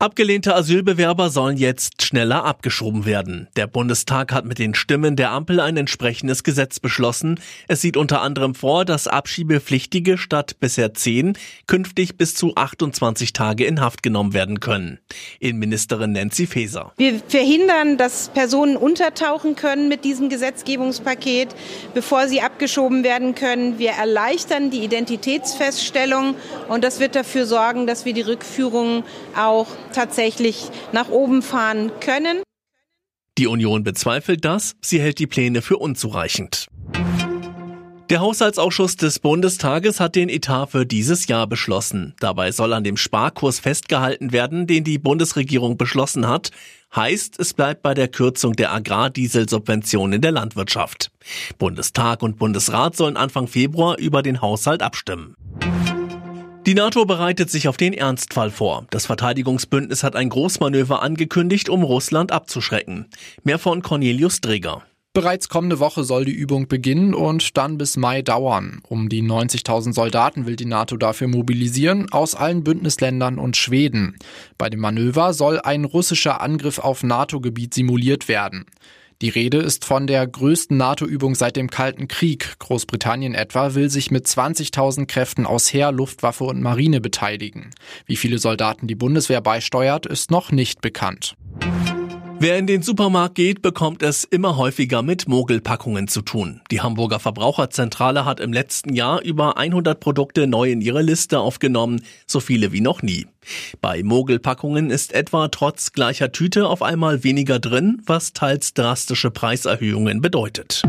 Abgelehnte Asylbewerber sollen jetzt schneller abgeschoben werden. Der Bundestag hat mit den Stimmen der Ampel ein entsprechendes Gesetz beschlossen. Es sieht unter anderem vor, dass Abschiebepflichtige statt bisher 10 künftig bis zu 28 Tage in Haft genommen werden können. Innenministerin Nancy Faeser. Wir verhindern, dass Personen untertauchen können mit diesem Gesetzgebungspaket, bevor sie abgeschoben werden können. Wir erleichtern die Identitätsfeststellung und das wird dafür sorgen, dass wir die Rückführung auch tatsächlich nach oben fahren können. Die Union bezweifelt das, sie hält die Pläne für unzureichend. Der Haushaltsausschuss des Bundestages hat den Etat für dieses Jahr beschlossen. Dabei soll an dem Sparkurs festgehalten werden, den die Bundesregierung beschlossen hat. Heißt, es bleibt bei der Kürzung der Agrardieselsubvention in der Landwirtschaft. Bundestag und Bundesrat sollen Anfang Februar über den Haushalt abstimmen. Die NATO bereitet sich auf den Ernstfall vor. Das Verteidigungsbündnis hat ein Großmanöver angekündigt, um Russland abzuschrecken. Mehr von Cornelius Dreger. Bereits kommende Woche soll die Übung beginnen und dann bis Mai dauern. Um die 90.000 Soldaten will die NATO dafür mobilisieren, aus allen Bündnisländern und Schweden. Bei dem Manöver soll ein russischer Angriff auf NATO-Gebiet simuliert werden. Die Rede ist von der größten NATO-Übung seit dem Kalten Krieg. Großbritannien etwa will sich mit 20.000 Kräften aus Heer, Luftwaffe und Marine beteiligen. Wie viele Soldaten die Bundeswehr beisteuert, ist noch nicht bekannt. Wer in den Supermarkt geht, bekommt es immer häufiger mit Mogelpackungen zu tun. Die Hamburger Verbraucherzentrale hat im letzten Jahr über 100 Produkte neu in ihre Liste aufgenommen, so viele wie noch nie. Bei Mogelpackungen ist etwa trotz gleicher Tüte auf einmal weniger drin, was teils drastische Preiserhöhungen bedeutet.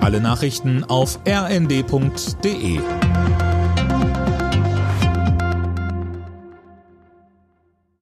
Alle Nachrichten auf rnd.de